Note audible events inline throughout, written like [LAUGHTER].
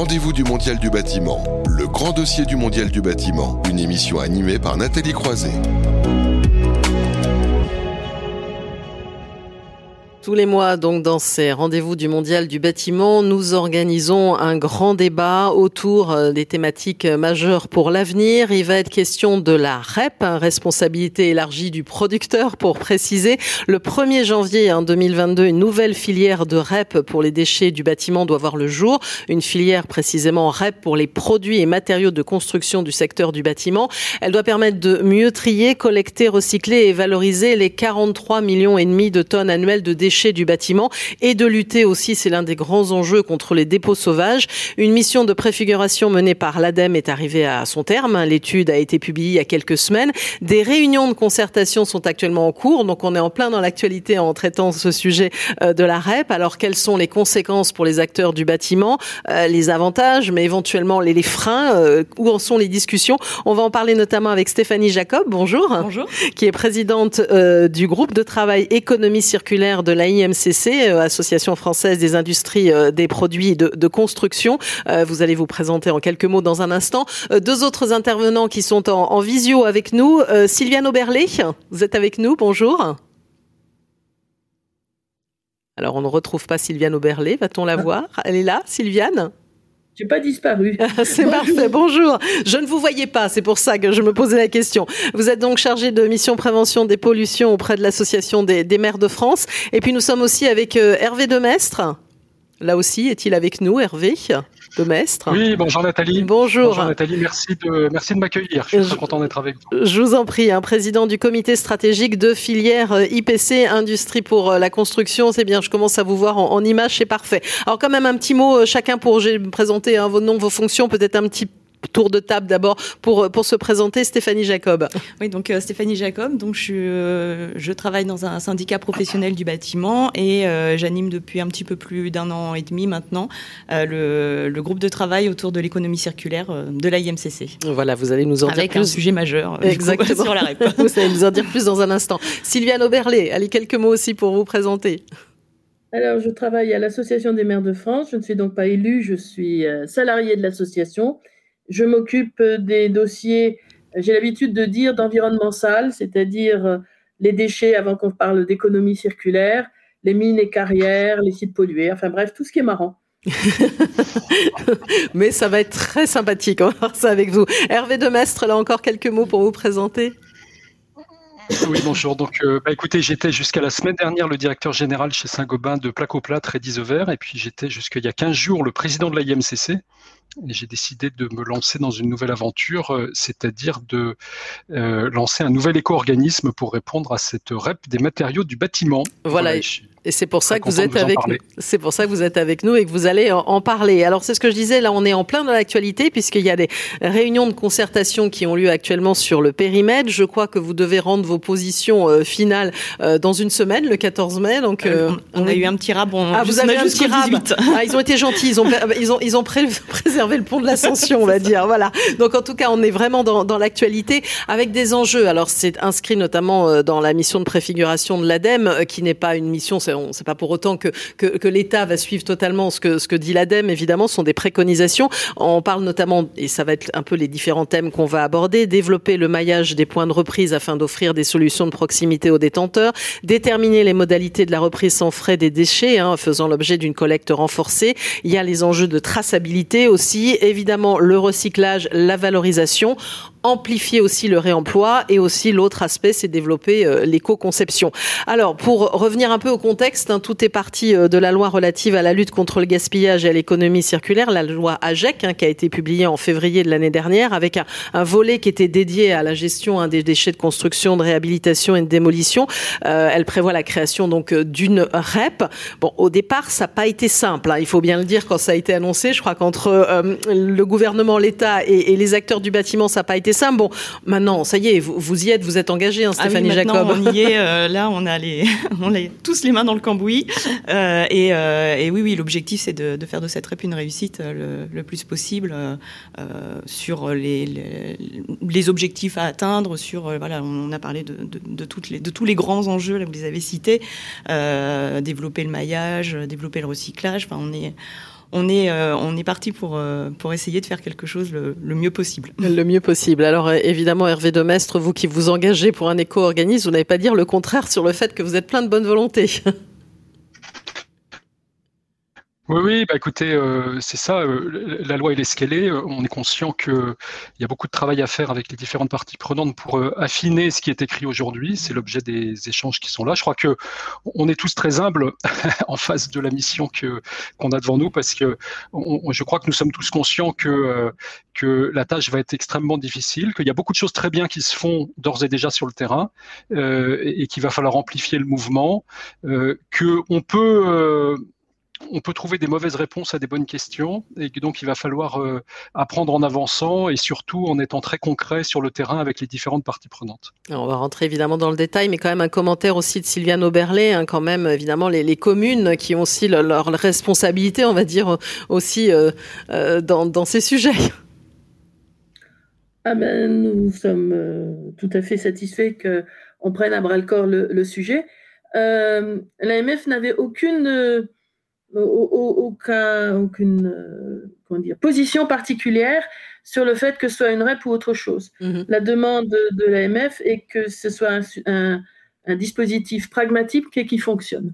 rendez-vous du Mondial du bâtiment, le grand dossier du Mondial du bâtiment, une émission animée par Nathalie Croiset. Tous les mois, donc, dans ces rendez-vous du Mondial du bâtiment, nous organisons un grand débat autour euh, des thématiques majeures pour l'avenir. Il va être question de la REP, hein, responsabilité élargie du producteur, pour préciser. Le 1er janvier 2022, hein, une nouvelle filière de REP pour les déchets du bâtiment doit voir le jour. Une filière précisément REP pour les produits et matériaux de construction du secteur du bâtiment. Elle doit permettre de mieux trier, collecter, recycler et valoriser les 43 millions et demi de tonnes annuelles de déchets du bâtiment et de lutter aussi, c'est l'un des grands enjeux contre les dépôts sauvages. Une mission de préfiguration menée par l'ADEME est arrivée à son terme. L'étude a été publiée il y a quelques semaines. Des réunions de concertation sont actuellement en cours, donc on est en plein dans l'actualité en traitant ce sujet euh, de la REP. Alors quelles sont les conséquences pour les acteurs du bâtiment, euh, les avantages, mais éventuellement les, freins, euh, où en sont les discussions? On va en parler notamment avec Stéphanie Jacob, bonjour, bonjour. qui est présidente du groupe de travail économie circulaire de l'AIMCC, euh, Association française des industries euh, des produits de, construction. Euh, vous allez vous présenter en quelques mots dans un instant. Deux autres intervenants qui sont en, visio avec nous. Sylviane Oberlé, vous êtes avec nous, bonjour. Alors, on ne retrouve pas Sylviane Oberlé, va-t-on la ah. voir? Elle est là, Sylviane? J'ai pas disparu. [LAUGHS] c'est parfait. Bonjour. Je ne vous voyais pas, c'est pour ça que je me posais la question. Vous êtes donc chargé de mission prévention des pollutions auprès de l'association des, des, maires de France. Et puis nous sommes aussi avec euh, Hervé Demestre. Là aussi, est-il avec nous, Hervé? Demestre Oui, bonjour Nathalie. Bonjour. Bonjour Nathalie, merci de, merci de m'accueillir. Je suis très content d'être avec vous. Je vous en prie, un hein, président du comité stratégique de filière euh, IPC, Industrie pour euh, la construction. C'est bien, je commence à vous voir en, en image, c'est parfait. Alors quand même un petit mot, euh, chacun pour présenter hein, vos noms, vos fonctions, peut-être un petit tour de table d'abord pour, pour se présenter. Stéphanie Jacob. Oui, donc euh, Stéphanie Jacob. Donc je, euh, je travaille dans un syndicat professionnel du bâtiment et euh, j'anime depuis un petit peu plus d'un an et demi maintenant le, le, groupe de travail autour de l'économie circulaire de l'IMCC. Voilà, vous allez nous en dire plus. un sujet majeur [LAUGHS] Exactement. sur la REP. vous allez nous en dire plus dans un instant. Sylviane Oberlé, allez quelques mots aussi pour vous présenter. Alors, je travaille à l'Association des maires de France. Je ne suis donc pas élue, je suis salariée de l'association je m'occupe des dossiers, j'ai l'habitude de dire d'environnement sale, c'est-à-dire les déchets avant qu'on parle d'économie circulaire, les mines et carrières, les sites pollués, enfin bref, tout ce qui est marrant. [LAUGHS] Mais ça va être très sympathique, on va voir ça avec vous. Hervé Demestre, là encore quelques mots pour vous présenter. Oui, bonjour. Donc, euh, bah, écoutez, j'étais jusqu'à la semaine dernière le directeur général chez Saint-Gobain de Placoplate, Redis Vert, et puis j'étais jusqu'il y a 15 jours le président de la IMCC et j'ai décidé de me lancer dans une nouvelle aventure, euh, c'est-à-dire de euh, lancer un nouvel éco-organisme pour répondre à cette REP des matériaux du bâtiment. Voilà. Et c'est pour ça que vous êtes avec nous. C'est pour ça que vous êtes avec nous et que vous allez en, parler. Alors c'est ce que je disais. Là, on est en plein dans l'actualité puisqu'il y a des réunions de concertation qui ont lieu actuellement sur le périmètre. Je crois que vous devez rendre vos positions euh, finales euh, dans une semaine, le 14 mai. Donc euh, on, a eu un petit rab. ah, vous avez un petit rab. Ah, ils ont été gentils. Ils ont [LAUGHS] ils ont ils ont préservé le pont de l'Ascension, on va dire. Voilà. Donc en tout cas, on est vraiment dans, dans l'actualité avec des enjeux. Alors c'est inscrit notamment dans la mission de préfiguration de l'ADEME, qui n'est pas une mission on sait pas pour autant que, l'État va suivre totalement ce que, ce que dit l'ADEME, évidemment, ce sont des préconisations. On parle notamment, et ça va être un peu les différents thèmes qu'on va aborder, développer le maillage des points de reprise afin d'offrir des solutions de proximité aux détenteurs, déterminer les modalités de la reprise sans frais des déchets, hein, faisant l'objet d'une collecte renforcée. Il y a les enjeux de traçabilité aussi, évidemment le recyclage, la valorisation amplifier aussi le réemploi et aussi l'autre aspect, c'est développer euh, l'éco-conception. Alors, pour revenir un peu au contexte, hein, tout est parti euh, de la loi relative à la lutte contre le gaspillage et à l'économie circulaire, la loi AGEC, hein, qui a été publiée en février de l'année dernière, avec un, volet qui était dédié à la gestion hein, des déchets de construction, de réhabilitation et de démolition. Euh, elle prévoit la création donc d'une REP. Bon, au départ, ça n'a pas été simple. Il faut bien le dire quand ça a été annoncé. Je crois qu'entre le gouvernement, l'État et les acteurs du bâtiment, ça n'a pas été ça. Bon, maintenant, ça y est, vous, y êtes, vous êtes engagé, hein, Stéphanie ah Jacob. On y est. Euh, là, on a les, [LAUGHS] on a tous les mains dans le cambouis. Euh, euh, et, oui, oui, l'objectif, c'est de, faire de cette REP une réussite le, plus possible sur les, les, objectifs à atteindre. Sur voilà, on a parlé de, toutes les, de tous les grands enjeux. Là, vous les avez cités. développer le maillage, développer le recyclage. Enfin, on est on est, on est parti pour, pour essayer de faire quelque chose le, mieux possible. [LAUGHS] Le mieux possible. Alors évidemment, Hervé Demestre, vous qui vous engagez pour un éco-organisme, vous n'avez pas dire le contraire sur le fait que vous êtes plein de bonne volonté. [LAUGHS] Oui, oui, bah écoutez, euh, c'est ça, euh, la loi elle est ce qu'elle est. On est conscient qu'il y a beaucoup de travail à faire avec les différentes parties prenantes pour euh, affiner ce qui est écrit aujourd'hui. C'est l'objet des échanges qui sont là. Je crois que on est tous très humbles [LAUGHS] en face de la mission que qu'on a devant nous parce que je crois que nous sommes tous conscients que que la tâche va être extrêmement difficile, qu'il y a beaucoup de choses très bien qui se font d'ores et déjà sur le terrain et, et qu'il va falloir amplifier le mouvement, que on peut on peut trouver des mauvaises réponses à des bonnes questions et donc il va falloir euh, apprendre en avançant et surtout en étant très concret sur le terrain avec les différentes parties prenantes. on va rentrer évidemment dans le détail, mais quand même un commentaire aussi de Sylviane Oberlé, hein, quand même évidemment les, communes qui ont aussi leur, responsabilité, on va dire aussi euh, euh, dans, ces sujets. Ah ben, nous sommes tout à fait satisfaits qu'on prenne à bras le corps le, le sujet. L'AMF n'avait aucune aucun, aucune euh, comment dire, position particulière sur le fait que ce soit une REP ou autre chose. Mhm. La demande de, l'AMF est que ce soit un, un dispositif pragmatique et qui fonctionne,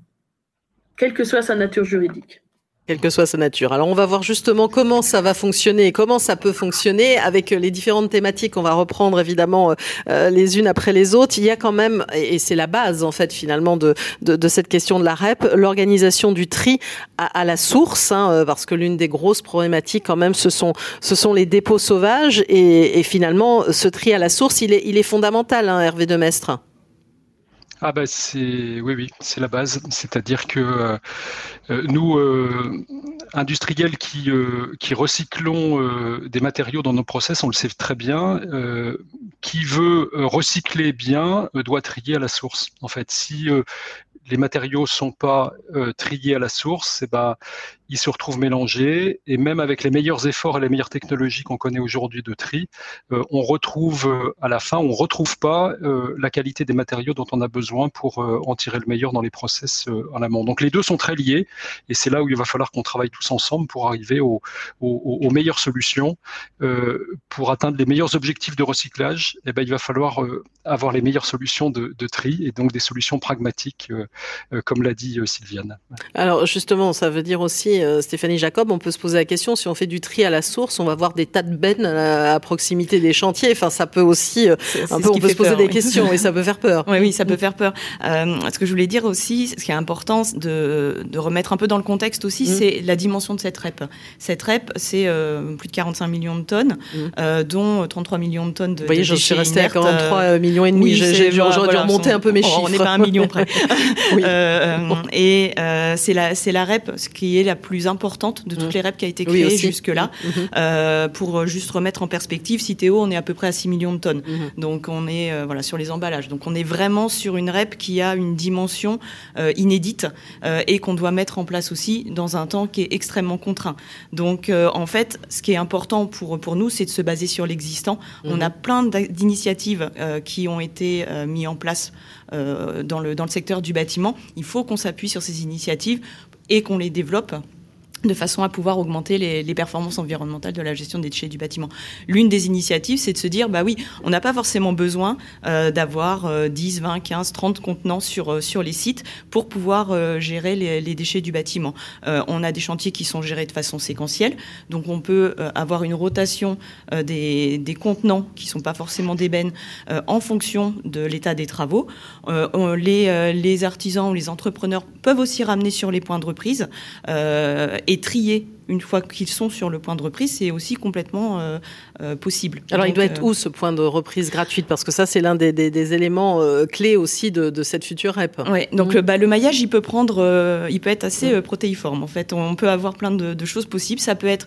quelle que soit sa nature juridique quelle que soit sa nature. Alors on va voir justement comment ça va fonctionner, comment ça peut fonctionner avec les différentes thématiques. On va reprendre évidemment euh, les unes après les autres. Il y a quand même, et c'est la base en fait finalement de, de, cette question de la REP, l'organisation du tri à, la source, hein, euh, parce que l'une des grosses problématiques quand même, ce sont, ce sont les dépôts sauvages. Et, finalement, ce tri à la source, il est, il est fondamental, hein, Hervé Demestre. Ah bah c'est oui oui c'est la base. C'est-à-dire que euh, euh, nous euh, industriels qui qui recyclons des matériaux dans nos process on le sait très bien qui veut recycler bien doit trier à la source. En fait si les matériaux sont pas triés à la source et eh ben ils se retrouvent mélangés et même avec les meilleurs efforts et les meilleures technologies qu'on connaît aujourd'hui de tri, euh, on retrouve euh, à la fin, on retrouve pas euh, la qualité des matériaux dont on a besoin pour en tirer le meilleur dans les process en amont. Donc les deux sont très liés et c'est là où il va falloir qu'on travaille tous ensemble pour arriver aux, aux, meilleures solutions, pour atteindre les meilleurs objectifs de recyclage. Et eh ben il va falloir avoir les meilleures solutions de, de, tri et donc des solutions pragmatiques, comme l'a dit Sylviane. Alors justement, ça veut dire aussi euh, Stéphanie Jacob, on peut se poser la question si on fait du tri à la source, on va voir des tas de bennes à, proximité des chantiers. Enfin, ça peut aussi euh, un peu, on peut se poser des questions et ça peut faire peur. [LAUGHS] Oui, oui, ça peut faire peur. Euh, ce que je voulais dire aussi, ce qui est important de, de remettre un peu dans le contexte aussi, mm. c'est la dimension de cette REP. Cette REP, c'est plus de 45 millions de tonnes, mm. dont 33 millions de tonnes de. Vous voyez, je suis restée à 43 millions et demi. J'ai dû remonter un peu mes chiffres. On n'est pas un million près. [LAUGHS] et c'est la, la REP, ce qui est la plus importante de toutes mmh. les REP qui a été créée jusque-là. Mmh. Euh, pour euh, juste remettre en perspective, Citeo, on est à peu près à 6 millions de tonnes. Mmh. Donc on est euh, voilà sur les emballages. Donc on est vraiment sur une REP qui a une dimension inédite et qu'on doit mettre en place aussi dans un temps qui est extrêmement contraint. Donc en fait, ce qui est important pour pour nous, c'est de se baser sur l'existant. On a plein d'initiatives qui ont été mises en place dans le dans le secteur du bâtiment. Il faut qu'on s'appuie sur ces initiatives et qu'on les développe de façon à pouvoir augmenter les, performances environnementales de la gestion des déchets du bâtiment. L'une des initiatives, c'est de se dire, bah oui, on n'a pas forcément besoin euh, d'avoir 10, 20, 15, 30 contenants sur, euh, sur les sites pour pouvoir euh, gérer les, déchets du bâtiment. on a des chantiers qui sont gérés de façon séquentielle, donc on peut avoir une rotation des, des, contenants qui sont pas forcément d'ébène en fonction de l'état des travaux. les, les artisans ou les entrepreneurs peuvent aussi ramener sur les points de reprise et trier une fois qu'ils sont sur le point de reprise, c'est aussi complètement euh, euh, possible. Alors, il doit être euh, où ce point de reprise gratuite? Parce que ça, c'est l'un des, éléments clés aussi de, cette future REP. Oui, donc mmh. bah, le maillage, il peut prendre, il peut être assez protéiforme. En fait, on peut avoir plein de, de choses possibles. Ça peut être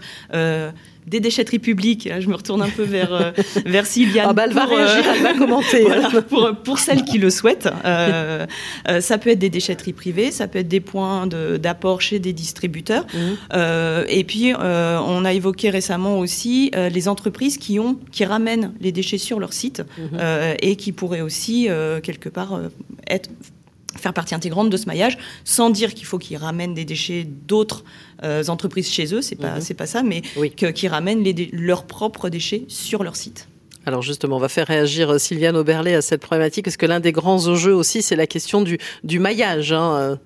des déchetteries publiques. Je me retourne un peu vers, [LAUGHS] vers Sylviane. Ah bah, elle va réagir, elle va commenter. [LAUGHS] pour, pour celles qui le souhaitent. Euh, ça peut être des déchetteries privées, ça peut être des points d'apport chez des distributeurs. Mmh. Et puis, on a évoqué récemment aussi les entreprises qui, ont, qui ramènent les déchets sur leur site mmh. et qui pourraient aussi, quelque part, être faire partie intégrante de ce maillage, sans dire qu'il faut qu'ils ramènent des déchets d'autres entreprises chez eux, c'est pas mhm. c'est pas ça, mais qu'ils ramènent leurs propres déchets sur leur site. Alors justement, on va faire réagir Sylviane Auberlet à cette problématique, parce que l'un des grands enjeux aussi, c'est la question du, du maillage. Hein.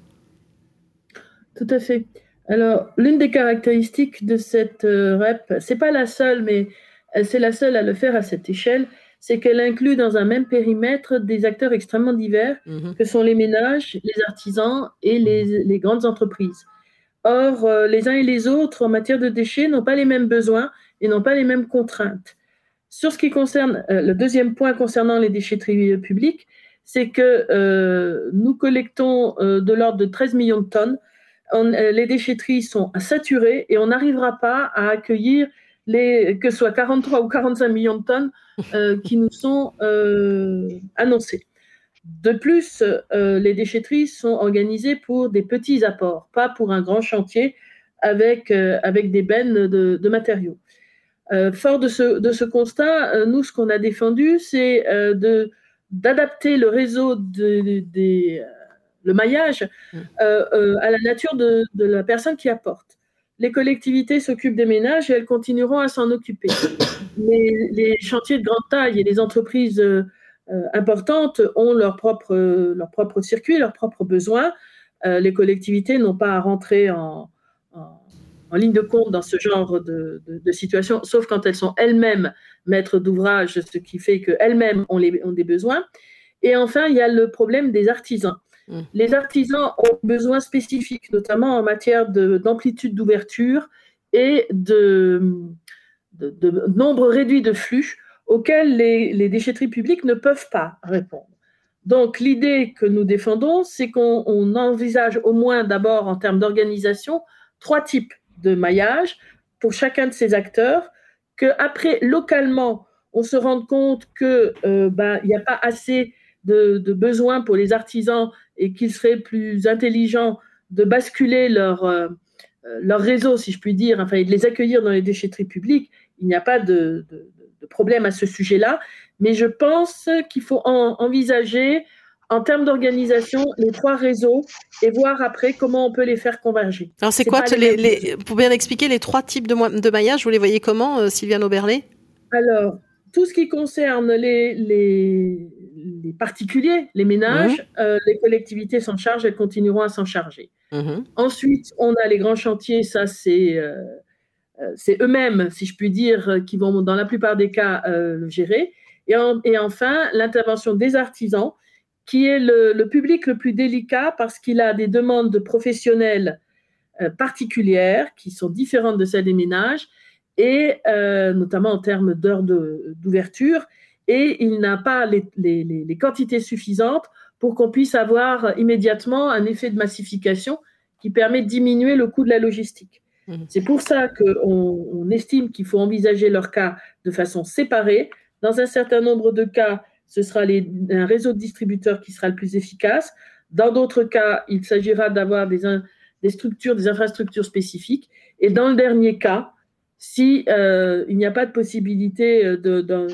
Tout à fait. Alors, l'une des caractéristiques de cette euh, REP, c'est pas la seule, mais c'est la seule à le faire à cette échelle, c'est qu'elle inclut dans un même périmètre des acteurs extrêmement divers, mhm. que sont les ménages, les artisans et les, les grandes entreprises. Or, euh, les uns et les autres, en matière de déchets, n'ont pas les mêmes besoins et n'ont pas les mêmes contraintes. Sur ce qui concerne euh, le deuxième point concernant les déchetteries publiques, c'est que nous collectons de l'ordre de 13 millions de tonnes euh, les déchetteries sont saturées et on n'arrivera pas à accueillir les, que ce soit 43 ou 45 millions de tonnes euh, [LAUGHS] qui nous sont euh, annoncées. De plus, les déchetteries sont organisées pour des petits apports, pas pour un grand chantier avec, avec des bennes de, matériaux. fort de ce, de ce constat, nous, ce qu'on a défendu, c'est d'adapter le réseau des le maillage, mm. euh, euh, à la nature de, la personne qui apporte. Les collectivités s'occupent des ménages et elles continueront à s'en occuper. [COUGHS] Mais les chantiers de grande taille et les entreprises euh, importantes ont leur propre, leur propre circuit, leurs propres besoins. les collectivités n'ont pas à rentrer en, en, ligne de compte dans ce genre de, de, situation, sauf quand elles sont elles-mêmes maîtres d'ouvrage, ce qui fait qu'elles-mêmes ont, ont des besoins. Et enfin, il y a le problème des artisans. Mm. Les artisans ont besoin spécifiques, notamment en matière d'amplitude d'ouverture et de, nombre réduit de flux auxquels les, déchetteries publiques ne peuvent pas répondre. Donc l'idée que nous défendons, c'est qu'on envisage au moins d'abord en termes d'organisation trois types de maillage pour chacun de ces acteurs, qu'après localement on se rende compte qu'il euh, ben, n'y a pas assez de, de besoins pour les artisans et qu'il serait plus intelligent de basculer leur, euh, euh, leur réseau, si je puis dire, enfin, et de les accueillir dans les déchetteries publiques, il n'y a pas de, problème à ce sujet-là. Mais je pense qu'il faut envisager, en termes d'organisation, les trois réseaux et voir après comment on peut les faire converger. Alors, c'est quoi, les, les, pour bien expliquer, les trois types de, de maillage, vous les voyez comment, euh, Sylviane Auberlet Alors, tout ce qui concerne les, les, les particuliers, les ménages, mmh. euh, les collectivités s'en chargent, elles continueront à s'en charger. Mmh. Ensuite, on a les grands chantiers, ça c'est euh, euh, c'est eux-mêmes, si je puis dire, qui vont dans la plupart des cas le gérer. Et, et enfin, l'intervention des artisans, qui est le, le, public le plus délicat parce qu'il a des demandes de professionnels particulières qui sont différentes de celles des ménages, et notamment en termes d'heures d'ouverture et il n'a pas les, quantités suffisantes pour qu'on puisse avoir immédiatement un effet de massification qui permet de diminuer le coût de la logistique. Mmh. C'est pour ça qu'on on estime qu'il faut envisager leur cas de façon séparée. Dans un certain nombre de cas, ce sera un réseau de distributeurs qui sera le plus efficace. Dans d'autres cas, il s'agira d'avoir des, des, structures, des infrastructures spécifiques. Et dans le dernier cas, si euh, il n'y a pas de possibilité euh, de, de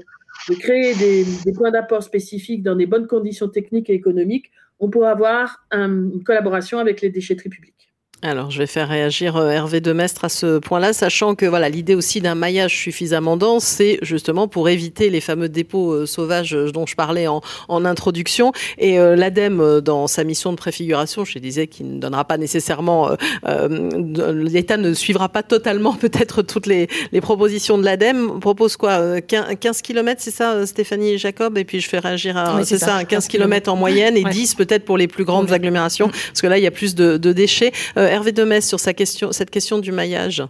créer des, points d'apport spécifiques dans des bonnes conditions techniques et économiques, on pourra avoir une collaboration avec les déchetteries publiques. Alors, je vais faire réagir euh, Hervé Demestre à ce point-là, sachant que voilà l'idée aussi d'un maillage suffisamment dense, c'est justement pour éviter les fameux dépôts euh, sauvages euh, dont je parlais en, en introduction. Et l'ADEME, dans sa mission de préfiguration, je disais qu'il ne donnera pas nécessairement, l'État ne suivra pas totalement [LAUGHS] peut-être toutes les, les, propositions de l'ADEME. Propose quoi 15 km, c'est ça, Stéphanie et Jacob? Et puis je fais réagir à, c'est ça, 15 km en moyenne et 10 peut-être pour les plus grandes agglomérations, parce que là il y a plus de, de déchets. Hervé Demès sur sa question, cette question du maillage.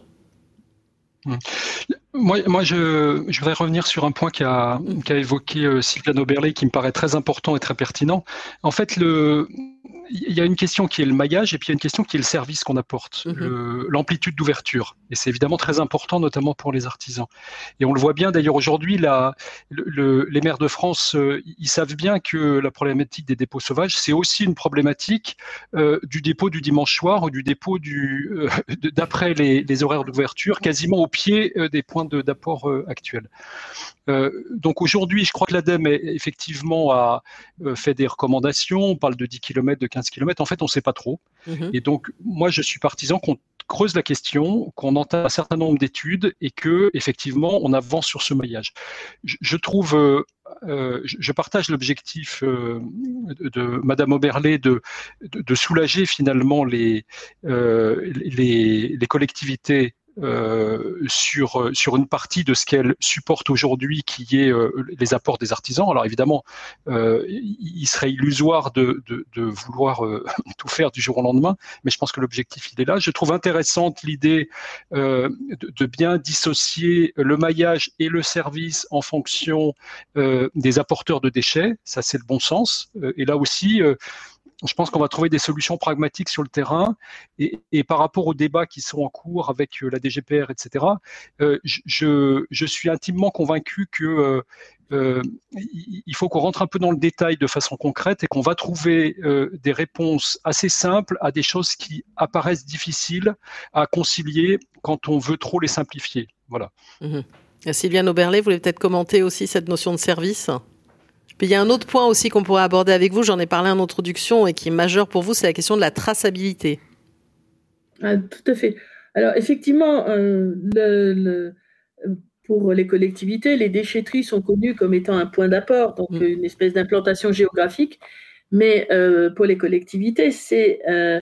Mmh. Moi, moi je, je, voudrais revenir sur un point qu'a qu évoqué euh, Sylviane Oberley qui me paraît très important et très pertinent. En fait, le, il y a une question qui est le maillage et puis il y a une question qui est le service qu'on apporte, mhm. l'amplitude d'ouverture. Et c'est évidemment très important, notamment pour les artisans. Et on le voit bien d'ailleurs aujourd'hui, le, les maires de France, euh, ils savent bien que la problématique des dépôts sauvages, c'est aussi une problématique euh, du dépôt du dimanche soir ou du dépôt du euh, d'après les, les, horaires d'ouverture, quasiment au pied des points d'apport actuel. donc aujourd'hui, je crois que l'ADEME effectivement a fait des recommandations. On parle de 10 km, de 15 km. En fait, on ne sait pas trop. Mhm. Et donc, moi, je suis partisan qu'on creuse la question, qu'on entend un certain nombre d'études et que effectivement on avance sur ce maillage. Je, trouve, euh, euh, je partage l'objectif euh, de, Madame Oberlé de, de, soulager finalement les, les, les collectivités euh, sur, sur une partie de ce qu'elle supporte aujourd'hui, qui est euh, les apports des artisans. Alors évidemment, euh, il serait illusoire de, de, de vouloir [LAUGHS] tout faire du jour au lendemain, mais je pense que l'objectif, il est là. Je trouve intéressante l'idée de, de, bien dissocier le maillage et le service en fonction des apporteurs de déchets. Ça, c'est le bon sens. et là aussi, je pense qu'on va trouver des solutions pragmatiques sur le terrain. Et, par rapport aux débats qui sont en cours avec euh, la DGPR, etc., euh, je, suis intimement convaincu que euh, il faut qu'on rentre un peu dans le détail de façon concrète et qu'on va trouver des réponses assez simples à des choses qui apparaissent difficiles à concilier quand on veut trop les simplifier. Voilà. Mmh. Sylviane Oberlé, vous voulez peut-être commenter aussi cette notion de service? Il y a un autre point aussi qu'on pourrait aborder avec vous, j'en ai parlé en introduction et qui est majeur pour vous, c'est la question de la traçabilité. Ah, tout à fait. Alors effectivement, euh, pour les collectivités, les déchetteries sont connues comme étant un point d'apport, donc mm. une espèce d'implantation géographique. Mais euh, pour les collectivités, c'est euh,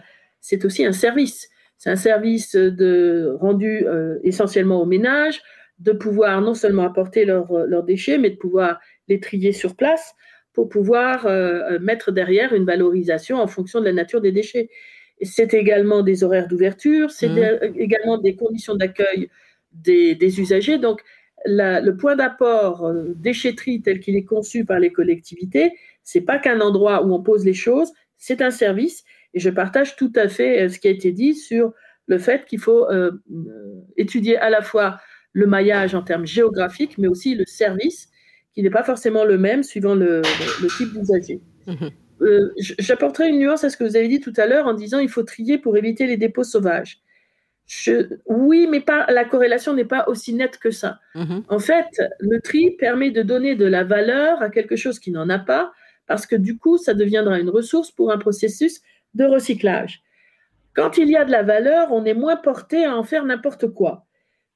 aussi un service. C'est un service de, rendu essentiellement aux ménages, de pouvoir non seulement apporter leurs déchets, mais de pouvoir les trier sur place pour pouvoir euh, euh, mettre derrière une valorisation en fonction de la nature des déchets. C'est également des horaires d'ouverture, c'est mmh. également des conditions d'accueil des, usagers. Donc, le point d'apport euh, déchetterie tel qu'il est conçu par les collectivités, c'est pas qu'un endroit où on pose les choses, c'est un service. Et je partage tout à fait ce qui a été dit sur le fait qu'il faut étudier à la fois le maillage en termes géographiques, mais aussi le service qui n'est pas forcément le même suivant le, type d'usager. Mhm. Euh, j'apporterai une nuance à ce que vous avez dit tout à l'heure en disant il faut trier pour éviter les dépôts sauvages. oui, mais pas, la corrélation n'est pas aussi nette que ça. Mhm. En fait, le tri permet de donner de la valeur à quelque chose qui n'en a pas, parce que du coup, ça deviendra une ressource pour un processus de recyclage. Quand il y a de la valeur, on est moins porté à en faire n'importe quoi.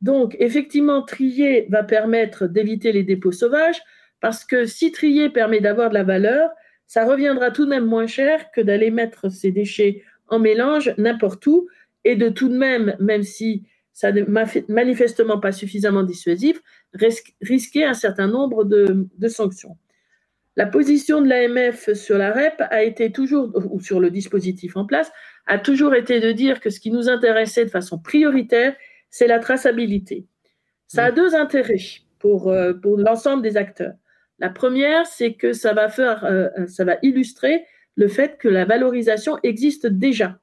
Donc, effectivement, trier va permettre d'éviter les dépôts sauvages, parce que si trier permet d'avoir de la valeur, ça reviendra tout de même moins cher que d'aller mettre ces déchets en mélange n'importe où, et de tout de même, même si ça n'est manifestement pas suffisamment dissuasif, risquer un certain nombre de, de sanctions. La position de l'AMF sur la REP a été toujours, ou sur le dispositif en place, a toujours été de dire que ce qui nous intéressait de façon prioritaire, c'est la traçabilité. Ça a mm. deux intérêts pour, euh, pour l'ensemble des acteurs. La première, c'est que ça va, faire, euh, ça va illustrer le fait que la valorisation existe déjà.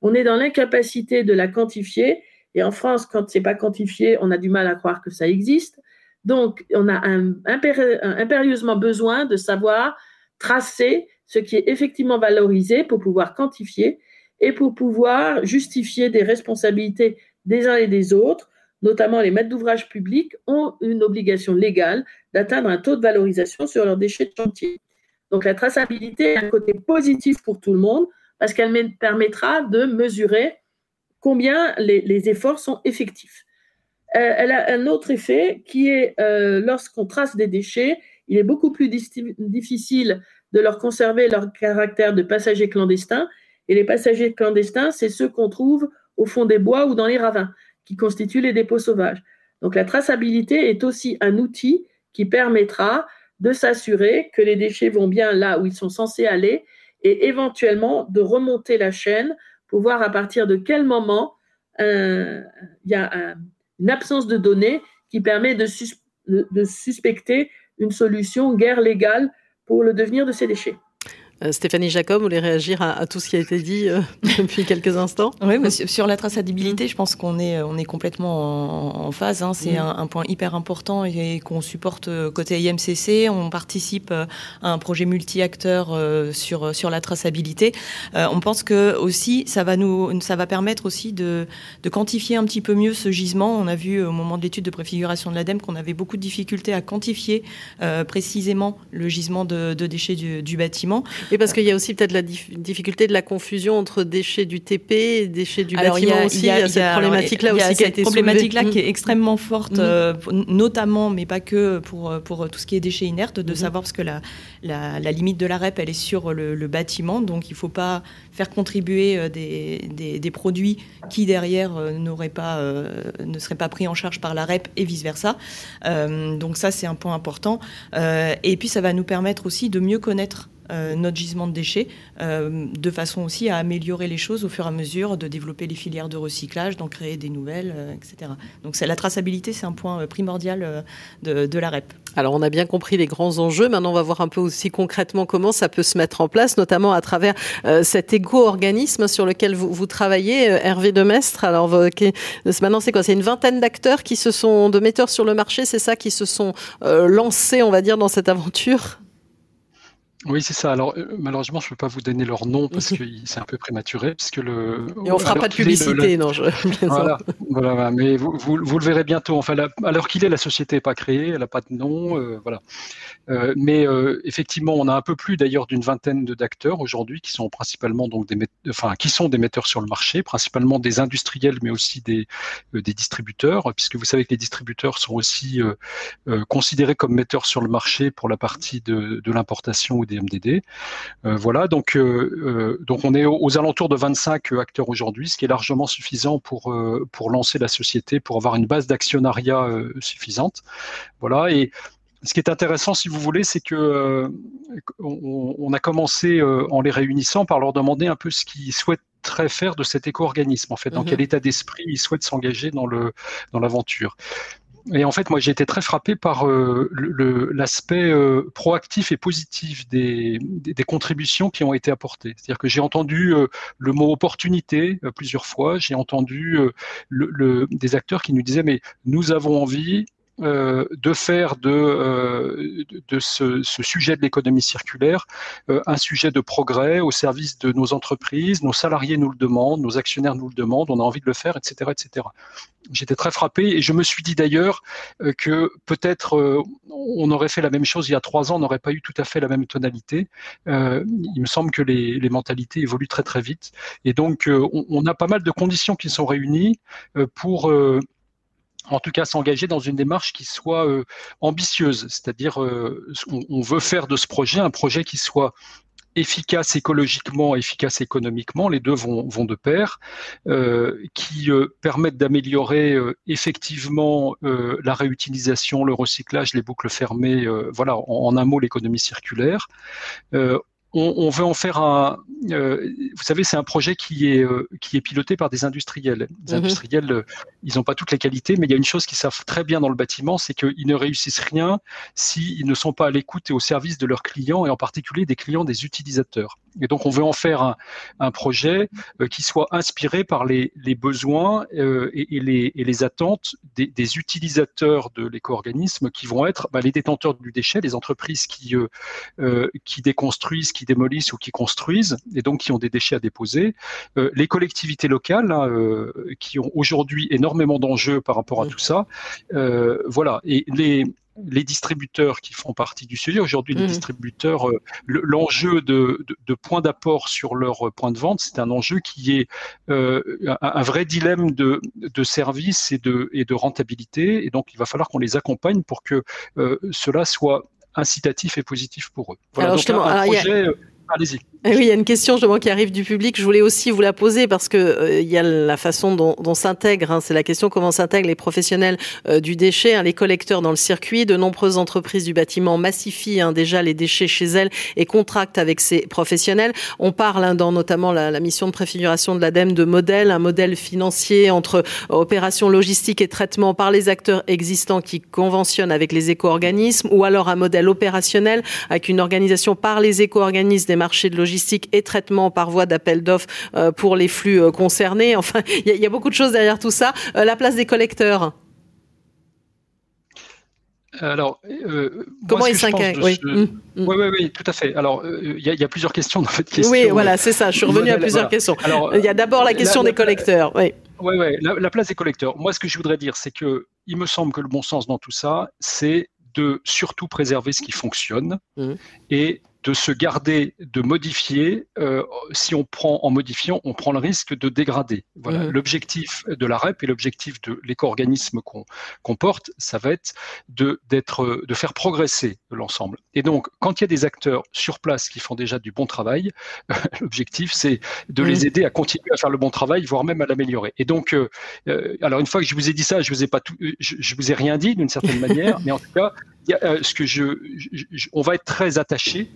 On est dans l'incapacité de la quantifier. Et en France, quand c'est pas quantifié, on a du mal à croire que ça existe. Donc, on a un, impérieusement besoin de savoir tracer ce qui est effectivement valorisé pour pouvoir quantifier et pour pouvoir justifier des responsabilités des uns et des autres, notamment les maîtres d'ouvrage publics, ont une obligation légale d'atteindre un taux de valorisation sur leurs déchets de chantier. Donc la traçabilité a un côté positif pour tout le monde parce qu'elle permettra de mesurer combien les, efforts sont effectifs. Euh, elle a un autre effet qui est euh, lorsqu'on trace des déchets, il est beaucoup plus difficile de leur conserver leur caractère de passagers clandestins. Et les passagers clandestins, c'est ceux qu'on trouve au fond des bois ou dans les ravins, qui constituent les dépôts sauvages. Donc la traçabilité est aussi un outil qui permettra de s'assurer que les déchets vont bien là où ils sont censés aller et éventuellement de remonter la chaîne pour voir à partir de quel moment euh, il y a une absence de données qui permet de, de suspecter une solution guerre légale pour le devenir de ces déchets. Stéphanie Jacob, vous voulez réagir à, tout ce qui a été dit [LAUGHS] depuis quelques instants Oui, mais sur la traçabilité, je pense qu'on est, on est complètement en, phase. Hein. C'est un, point hyper important et, qu'on supporte côté IMCC. On participe à un projet multi-acteurs sur, sur la traçabilité. on pense que aussi, ça va, nous, ça va permettre aussi de, de quantifier un petit peu mieux ce gisement. On a vu au moment de l'étude de préfiguration de l'ADEME qu'on avait beaucoup de difficultés à quantifier euh, précisément le gisement de, déchets du, bâtiment. Et parce qu'il y a aussi peut-être la difficulté de la confusion entre déchets du TP et déchets du bâtiment aussi. Il y a, cette problématique-là aussi qui a été problématique-là qui est extrêmement forte, mm. euh, notamment, mais pas que pour, pour tout ce qui est déchets inertes, de mm-hmm. savoir parce que la, la, limite de la REP, elle est sur le, bâtiment, donc il ne faut pas faire contribuer euh, des, des, produits qui derrière n'auraient pas, ne seraient pas pris en charge par la REP et vice-versa. donc ça, c'est un point important. Euh, et puis ça va nous permettre aussi de mieux connaître euh, notre gisement de déchets, euh, de façon aussi à améliorer les choses au fur et à mesure, de développer les filières de recyclage, d'en créer des nouvelles, etc. Donc la traçabilité, c'est un point primordial de, la REP. Alors on a bien compris les grands enjeux, maintenant on va voir un peu aussi concrètement comment ça peut se mettre en place, notamment à travers cet éco-organisme sur lequel vous, vous travaillez, Hervé Demestre. Alors maintenant c'est quoi? C'est une vingtaine d'acteurs qui se sont, de metteurs sur le marché, c'est ça, qui se sont lancés, on va dire, dans cette aventure? Oui, c'est ça. Alors, euh, malheureusement, je ne peux pas vous donner leur nom parce que c'est un peu prématuré, puisque le. Et on fera pas de publicité, non. Je... [LAUGHS] Voilà, voilà, mais vous, vous, le verrez bientôt. Enfin, alors qu'il est, la société n'est pas créée, elle n'a pas de nom, euh, voilà. Euh, mais effectivement, on a un peu plus d'ailleurs d'une vingtaine d'acteurs aujourd'hui qui sont principalement donc des, enfin, qui sont des metteurs sur le marché, principalement des industriels, mais aussi des, des distributeurs, puisque vous savez que les distributeurs sont aussi considérés comme metteurs sur le marché pour la partie de, de l'importation ou MDD. Euh, voilà, donc, euh, euh, donc on est aux, alentours de 25 acteurs aujourd'hui, ce qui est largement suffisant pour, pour lancer la société, pour avoir une base d'actionnariat suffisante. Voilà, et ce qui est intéressant, si vous voulez, c'est que on, a commencé en les réunissant par leur demander un peu ce qu'ils souhaiteraient faire de cet éco-organisme, en fait, dans mhm. quel état d'esprit ils souhaitent s'engager dans le dans l'aventure et en fait, moi, j'ai été très frappé par euh, l'aspect euh, proactif et positif des, contributions qui ont été apportées. C'est-à-dire que j'ai entendu euh, le mot opportunité plusieurs fois. J'ai entendu des acteurs qui nous disaient mais nous avons envie euh, de faire de, euh, ce, sujet de l'économie circulaire euh, un sujet de progrès au service de nos entreprises, nos salariés nous le demandent, nos actionnaires nous le demandent, on a envie de le faire, etc. etc. J'étais très frappé et je me suis dit d'ailleurs que peut-être on aurait fait la même chose il y a trois ans, on n'aurait pas eu tout à fait la même tonalité. il me semble que les, mentalités évoluent très très vite et donc on, on, a pas mal de conditions qui sont réunies pour en tout cas s'engager dans une démarche qui soit euh, ambitieuse, c'est-à-dire euh, on, veut faire de ce projet un projet qui soit efficace écologiquement, efficace économiquement, les deux vont, vont de pair, euh, qui permettent d'améliorer effectivement la réutilisation, le recyclage, les boucles fermées, voilà, en, un mot l'économie circulaire on, veut en faire un. Euh, vous savez, c'est un projet qui est euh, qui est piloté par des industriels. Les mhm. industriels, ils n'ont pas toutes les qualités, mais il y a une chose qu'ils savent très bien dans le bâtiment, c'est qu'ils ne réussissent rien s'ils ne sont pas à l'écoute et au service de leurs clients, et en particulier des clients des utilisateurs. Et donc, on veut en faire un, projet qui soit inspiré par les, besoins et, les, et, les, attentes des, utilisateurs de l'éco-organisme, qui vont être bah, les détenteurs du déchet, les entreprises qui qui déconstruisent, qui démolissent ou qui construisent et donc qui ont des déchets à déposer, euh, les collectivités locales hein, euh, qui ont aujourd'hui énormément d'enjeux par rapport à tout ça, euh, voilà, et les, les distributeurs qui font partie du sujet. Aujourd'hui, les mmh. distributeurs, l'enjeu de, de, points d'apport sur leur point de vente, c'est un enjeu qui est un, vrai dilemme de, de service et de, et de rentabilité. Et donc, il va falloir qu'on les accompagne pour que cela soit incitatif et positif pour eux. Voilà, alors justement, un, projet, euh, oui, il y a une question justement qui arrive du public. Je voulais aussi vous la poser parce que euh, il y a la façon dont, dont s'intègre. Hein, c'est la question comment s'intègrent les professionnels euh, du déchet, hein, les collecteurs dans le circuit. De nombreuses entreprises du bâtiment massifient hein, déjà les déchets chez elles et contractent avec ces professionnels. On parle dans notamment la, la, mission de préfiguration de l'ADEME de modèle, un modèle financier entre opérations logistiques et traitement par les acteurs existants qui conventionnent avec les éco-organismes, ou alors un modèle opérationnel avec une organisation par les éco-organismes des marchés de logistique et traitement par voie d'appel d'offres pour les flux concernés. Enfin, il y, a beaucoup de choses derrière tout ça. la place des collecteurs. Alors, euh, comment est 5 oui. oui. oui, tout à fait. Alors, il y, a plusieurs questions dans cette question. Oui, voilà, c'est ça. Je suis revenu à plusieurs questions. Il y a d'abord la question des collecteurs. Oui, oui, oui. La, place des collecteurs. Moi, ce que je voudrais dire, c'est que il me semble que le bon sens dans tout ça, c'est de surtout préserver ce qui fonctionne mmh. et de se garder de modifier. Euh, si on prend en modifiant, on prend le risque de dégrader. Voilà. L'objectif de la REP et l'objectif de l'éco-organisme qu'on porte, ça va être de, d'être, de faire progresser l'ensemble. Et donc, quand il y a des acteurs sur place qui font déjà du bon travail, [LAUGHS] l'objectif, c'est de les aider à continuer à faire le bon travail, voire même à l'améliorer. Et donc, euh, euh, alors une fois que je vous ai dit ça, je vous ai pas tout, je, je vous ai rien dit d'une certaine [LAUGHS] manière, mais en tout cas, ce que je, on va être très attaché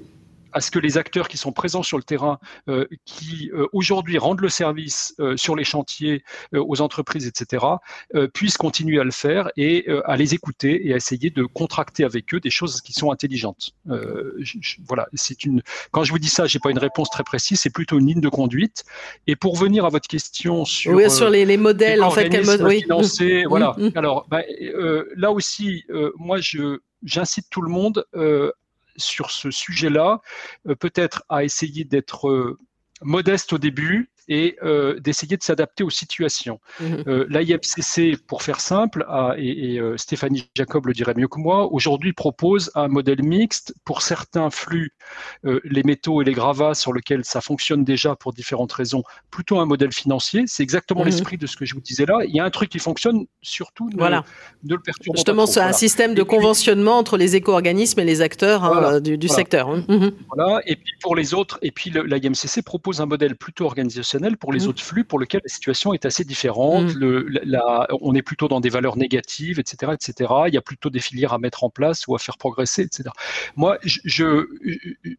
à ce que les acteurs qui sont présents sur le terrain, euh, qui euh, aujourd'hui rendent le service euh, sur les chantiers aux entreprises, etc., puissent continuer à le faire et à les écouter et à essayer de contracter avec eux des choses qui sont intelligentes. voilà, c'est une. Quand je vous dis ça, j'ai pas une réponse très précise, c'est plutôt une ligne de conduite. Et pour venir à votre question sur oui, sur les, modèles, en fait, quel oui. financé, mmh. [LAUGHS] voilà. Mmh. Alors bah, là aussi, moi je j'incite tout le monde sur ce sujet-là, euh, peut-être à essayer d'être euh, modeste au début et euh, d'essayer de s'adapter aux situations. Mhm. Euh, L'IFCC, pour faire simple, et, euh, Stéphanie Jacob le dirait mieux que moi, aujourd'hui propose un modèle mixte pour certains flux, les métaux et les gravats sur lesquels ça fonctionne déjà pour différentes raisons, plutôt un modèle financier. C'est exactement mhm. l'esprit de ce que je vous disais là. Il y a un truc qui fonctionne, surtout ne, voilà. le perturbe Justement, c'est un système de conventionnement entre les éco-organismes et les acteurs hein, du, secteur. Hein. Mhm. Voilà. Et puis pour les autres, et puis l'IMCC propose un modèle plutôt organisationnel pour les mmh. autres flux pour lesquels la situation est assez différente. Mmh. Le, on est plutôt dans des valeurs négatives, etc., etc. Il y a plutôt des filières à mettre en place ou à faire progresser, etc. Moi, je,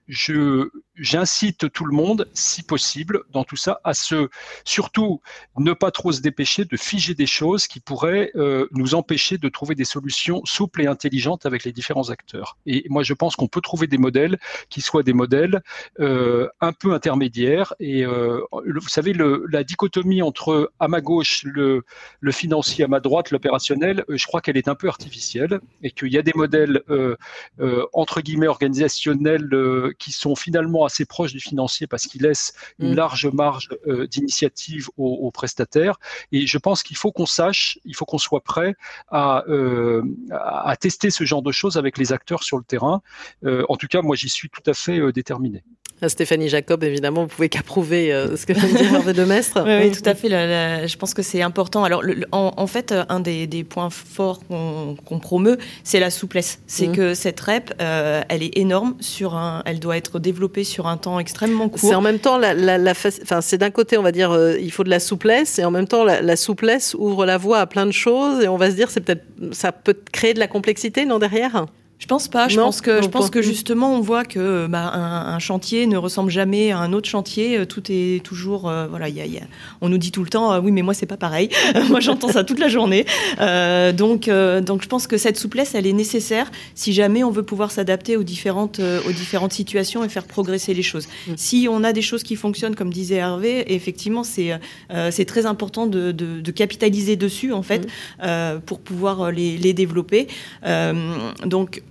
je, j'incite tout le monde, si possible, dans tout ça, à se, surtout, ne pas trop se dépêcher de figer des choses qui pourraient euh, nous empêcher de trouver des solutions souples et intelligentes avec les différents acteurs. Et moi, je pense qu'on peut trouver des modèles qui soient des modèles euh, un peu intermédiaires. Et euh, vous savez, le, la dichotomie entre à ma gauche le, le financier, à ma droite l'opérationnel, je crois qu'elle est un peu artificielle et qu'il y a des modèles entre guillemets organisationnels qui sont finalement assez proche du financier parce qu'il laisse une mm. large marge euh, d'initiative aux, prestataires. Et je pense qu'il faut qu'on sache, il faut qu'on soit prêt à, euh, à, tester ce genre de choses avec les acteurs sur le terrain. Euh, en tout cas, moi, j'y suis tout à fait déterminé. Stéphanie Jacob, évidemment, vous pouvez qu'approuver ce que de. Oui, oui, tout à fait. je pense que c'est important. Alors, en, fait, un des, points forts qu'on promeut, c'est la souplesse. C'est mm. que cette REP, elle est énorme. Sur un, elle doit être développée sur un temps extrêmement court. C'est en même temps, la, la, enfin, c'est d'un côté, on va dire, euh, il faut de la souplesse, et en même temps, la, souplesse ouvre la voie à plein de choses, et on va se dire, c'est peut-être, ça peut créer de la complexité, non, derrière? Je pense pas. Je pense que je pense que justement on voit que bah, un, chantier ne ressemble jamais à un autre chantier. Tout est toujours euh, voilà. Y a, y a, on nous dit tout le temps euh, oui mais moi c'est pas pareil. [LAUGHS] moi j'entends ça toute la journée. Euh, donc euh, donc je pense que cette souplesse elle est nécessaire si jamais on veut pouvoir s'adapter aux différentes aux différentes situations et faire progresser les choses. Mm. Si on a des choses qui fonctionnent comme disait Hervé, effectivement c'est c'est très important de, de, de, capitaliser dessus en fait mm. pour pouvoir les, les développer. donc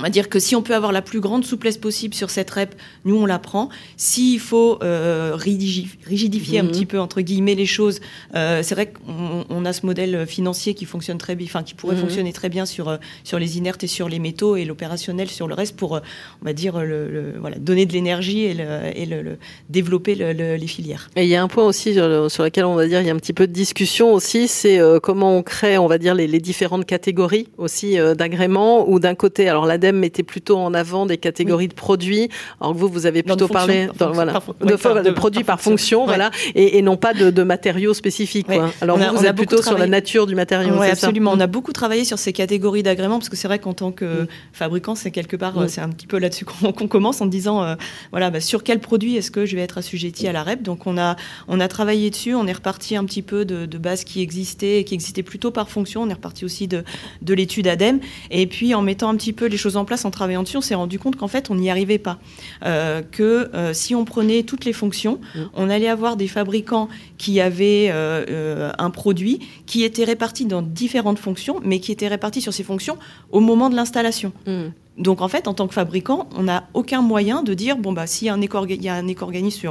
on va dire que si on peut avoir la plus grande souplesse possible sur cette rep, nous on la prend. S'il faut euh, rigidifier un mhm. petit peu entre guillemets les choses, euh, c'est vrai qu'on a ce modèle financier qui fonctionne très bien, enfin qui pourrait mhm. fonctionner très bien sur euh, sur les inertes et sur les métaux et l'opérationnel sur le reste pour, on va dire le, voilà donner de l'énergie et, le, et le, développer les filières. Et il y a un point aussi sur, lequel on va dire il y a un petit peu de discussion aussi, c'est comment on crée, on va dire les, les différentes catégories aussi d'agréments ou d'un côté, alors l'ADEME mettait plutôt en avant des catégories de produits, alors que vous, vous avez plutôt parlé voilà, de, produits par, fonction, voilà, et, non pas de, matériaux spécifiques. Alors vous, vous êtes plutôt sur la nature du matériau. Oui, absolument. On a beaucoup travaillé sur ces catégories d'agréments parce que c'est vrai qu'en tant que mm. fabricant, c'est quelque part, mm. c'est un petit peu là-dessus qu'on commence en disant, euh, voilà, bah, sur quel produit est-ce que je vais être assujetti à la REP Donc on a, on a travaillé dessus, on est reparti un petit peu de, de bases qui existaient, qui existaient plutôt par fonction. On est reparti aussi de, de l'étude ADEME, et puis en mettant un petit peu les choses en faisant place, en travaillant dessus, on s'est rendu compte qu'en fait, on n'y arrivait pas. Euh, que euh, si on prenait toutes les fonctions, mmh. on allait avoir des fabricants qui avaient euh, un produit qui était réparti dans différentes fonctions, mais qui était réparti sur ces fonctions au moment de l'installation. Mmh. Donc en fait, en tant que fabricant, on n'a aucun moyen de dire bon bah s'il y a un éco-organisme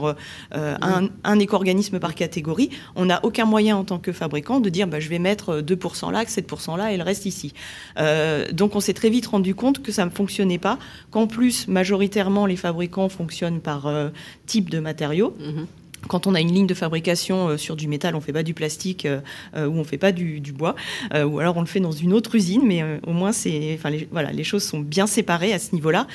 euh, par catégorie, on n'a aucun moyen en tant que fabricant de dire bah, je vais mettre 2% là, 7% là et le reste ici. Euh, donc on s'est très vite rendu compte que ça ne fonctionnait pas, qu'en plus majoritairement les fabricants fonctionnent par euh, type de matériaux. Mm-hmm quand on a une ligne de fabrication euh, sur du métal, on fait pas du plastique euh, euh, ou on fait pas du, bois, ou alors on le fait dans une autre usine, mais au moins les choses sont bien séparées à ce niveau-là,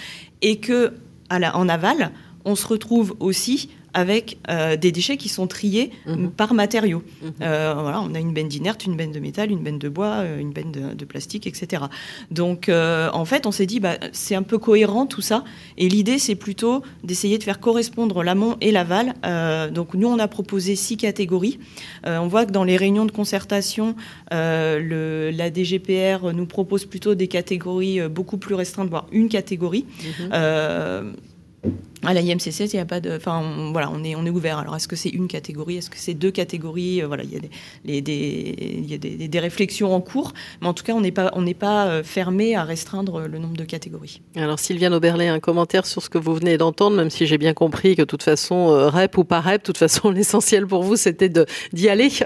et que en aval, on se retrouve aussi avec euh, des déchets qui sont triés mhm. par matériaux. Mhm. Euh, voilà, on a une benne d'inerte, une benne de métal, une benne de bois, euh, une benne de, plastique, etc. Donc, en fait, on s'est dit, bah, c'est un peu cohérent tout ça. Et l'idée, c'est plutôt d'essayer de faire correspondre l'amont et l'aval. donc, nous, on a proposé six catégories. on voit que dans les réunions de concertation, le, la DGPR nous propose plutôt des catégories beaucoup plus restreintes, voire une catégorie. Mhm. À la IMCC, il y a pas de, enfin, voilà, on est, on est ouvert. Alors, est-ce que c'est une catégorie, est-ce que c'est deux catégories? Euh, Voilà, il y a des, des, il y a des, des, réflexions en cours, mais en tout cas, on n'est pas, on n'est pas euh, fermé à restreindre le nombre de catégories. Alors, Sylviane Oberlé, un commentaire sur ce que vous venez d'entendre, même si j'ai bien compris que de toute façon, euh, REP ou pas REP, de toute façon, [LAUGHS] l'essentiel pour vous, c'était d'y aller. [LAUGHS]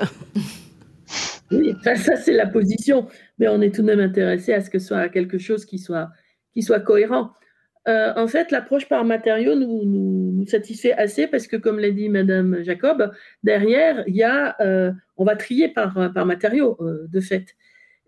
Oui, ça, c'est la position, mais on est tout de même intéressé à ce que ce soit quelque chose qui soit, qui soit cohérent. Euh, en fait, l'approche par matériaux nous, satisfait assez parce que, comme l'a dit Madame Jacob, derrière, il y a, euh, on va trier par, matériaux, euh, de fait.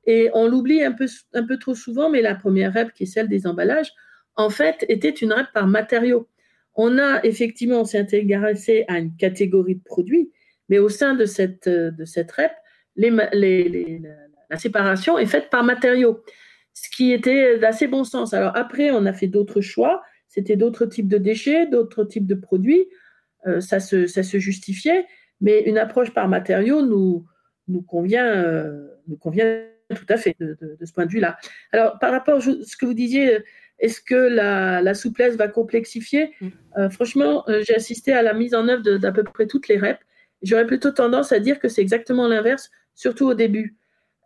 Et on l'oublie un peu, un peu trop souvent, mais la première REP, qui est celle des emballages, en fait, était une REP par matériaux. On a effectivement, on s'est intéressé à une catégorie de produits, mais au sein de cette, de cette REP, la séparation est faite par matériaux ce qui était d'assez bon sens. Alors après, on a fait d'autres choix. C'était d'autres types de déchets, d'autres types de produits. Euh, ça, se, ça se justifiait, mais une approche par matériaux nous, nous, convient, euh, nous convient tout à fait de, ce point de vue-là. Alors, par rapport à ce que vous disiez, est-ce que la, souplesse va complexifier? Mm. euh, Franchement, j'ai assisté à la mise en œuvre d'à peu près toutes les reps. J'aurais plutôt tendance à dire que c'est exactement l'inverse, surtout au début.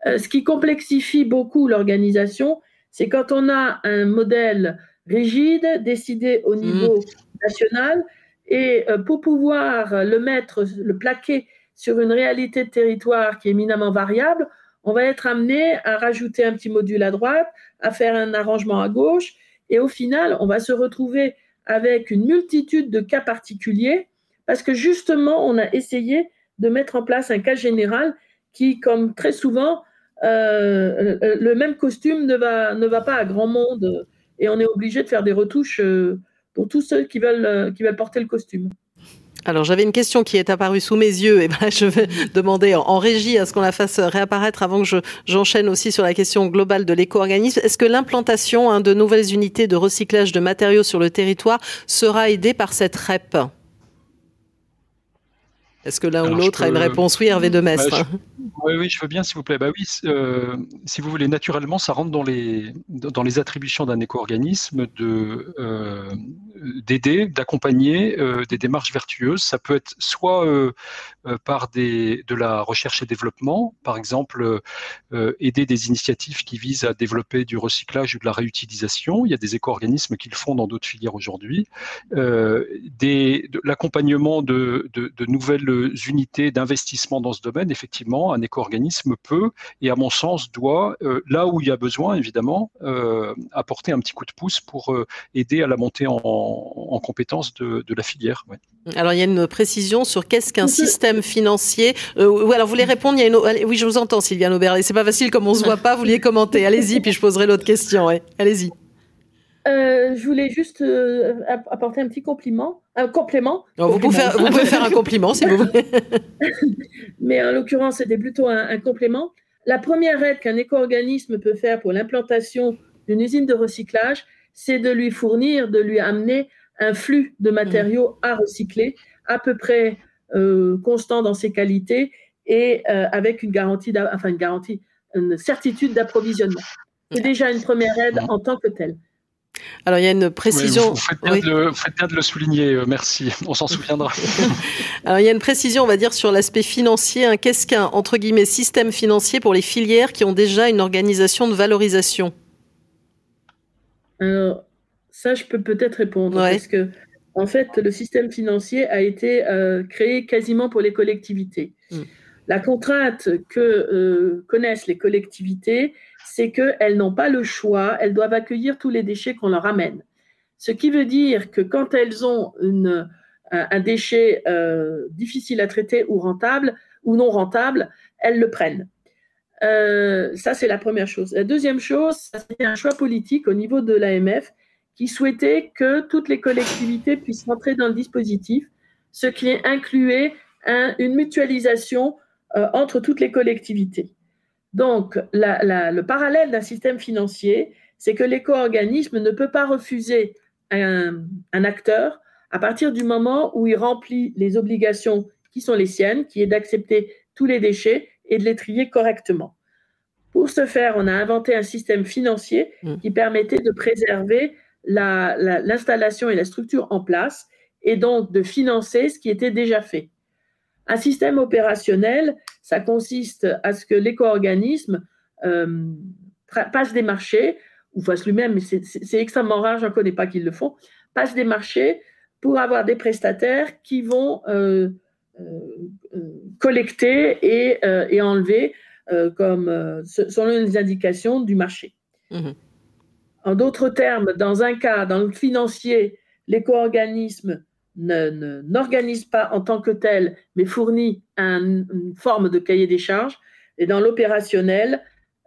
Euh, ce qui complexifie beaucoup l'organisation, c'est quand on a un modèle rigide décidé au niveau mmh. national et euh, pour pouvoir le mettre, le plaquer sur une réalité de territoire qui est éminemment variable, on va être amené à rajouter un petit module à droite, à faire un arrangement à gauche, et au final, on va se retrouver avec une multitude de cas particuliers, parce que justement, on a essayé de mettre en place un cas général qui, comme très souvent, le même costume ne va, pas à grand monde et on est obligé de faire des retouches euh, pour tous ceux qui veulent, euh, qui veulent porter le costume. Alors j'avais une question qui est apparue sous mes yeux et [LAUGHS] je vais demander en, régie à ce qu'on la fasse réapparaître avant que j'enchaîne aussi sur la question globale de l'éco-organisme. Est-ce que l'implantation hein, de nouvelles unités de recyclage de matériaux sur le territoire sera aidée par cette REP? Est-ce que l'un ou l'autre a une réponse Oui, Hervé de Mestre. Bah, oui, oui, je veux bien, s'il vous plaît. Bah oui, euh, si vous voulez, naturellement, ça rentre dans les, dans les attributions d'un éco-organisme de, euh, d'aider, d'accompagner euh, des démarches vertueuses. Ça peut être soit par des, de la recherche et développement, par exemple aider des initiatives qui visent à développer du recyclage ou de la réutilisation. Il y a des éco-organismes qui le font dans d'autres filières aujourd'hui. Des, de, l'accompagnement de, de, de, nouvelles unités d'investissement dans ce domaine, effectivement, un éco-organisme peut et à mon sens doit, là où il y a besoin évidemment, apporter un petit coup de pouce pour aider à la montée en, en, compétences de, la filière. Alors il y a une précision sur qu'est-ce qu'un système financier. Euh, alors vous voulez répondre il y a une... Oui, je vous entends, Sylviane Aubert. C'est pas facile comme on se voit pas. Vous vouliez commenter. Allez-y, puis je poserai l'autre question. Allez-y. Euh, je voulais juste euh, apporter un petit compliment, un complément. vous, pouvez faire, un compliment si vous voulez. [LAUGHS] Mais en l'occurrence, c'était plutôt un, un, complément. La première aide qu'un éco-organisme peut faire pour l'implantation d'une usine de recyclage, c'est de lui fournir, de lui amener un flux de matériaux à recycler à peu près euh, constant dans ses qualités et euh, avec une garantie, enfin une garantie, une certitude d'approvisionnement. C'est déjà une première aide en tant que telle. Alors il y a une précision. vous, faites bien, de le, souligner, euh, merci. [LAUGHS] On s'en souviendra. [LAUGHS] Alors il y a une précision, on va dire, sur l'aspect financier. Qu'est-ce qu'un entre guillemets système financier pour les filières qui ont déjà une organisation de valorisation? Alors ça, je peux peut-être répondre parce que en fait, le système financier a été euh, créé quasiment pour les collectivités. Hmm. La contrainte que euh, connaissent les collectivités, c'est qu'elles n'ont pas le choix, elles doivent accueillir tous les déchets qu'on leur amène. Ce qui veut dire que quand elles ont un, déchet euh, difficile à traiter ou rentable ou non rentable, elles le prennent. Euh, ça, c'est la première chose. La deuxième chose, c'est un choix politique au niveau de l'AMF qui souhaitait que toutes les collectivités puissent rentrer dans le dispositif, ce qui incluait une mutualisation euh, entre toutes les collectivités. Donc, le parallèle d'un système financier, c'est que l'éco-organisme ne peut pas refuser un, acteur à partir du moment où il remplit les obligations qui sont les siennes, qui est d'accepter tous les déchets et de les trier correctement. Pour ce faire, on a inventé un système financier mmh. qui permettait de préserver l'installation et la structure en place et donc de financer ce qui était déjà fait. Un système opérationnel, ça consiste à ce que l'éco-organisme euh, passe des marchés, ou fasse lui-même, mais c'est extrêmement rare, je ne connais pas qui le font, passe des marchés pour avoir des prestataires qui vont euh, euh, collecter et, enlever comme, selon les indications du marché. Mmh en d'autres termes, dans un cas, dans le financier, l'éco-organisme n'organise pas en tant que tel, mais fournit une forme de cahier des charges. Et dans l'opérationnel,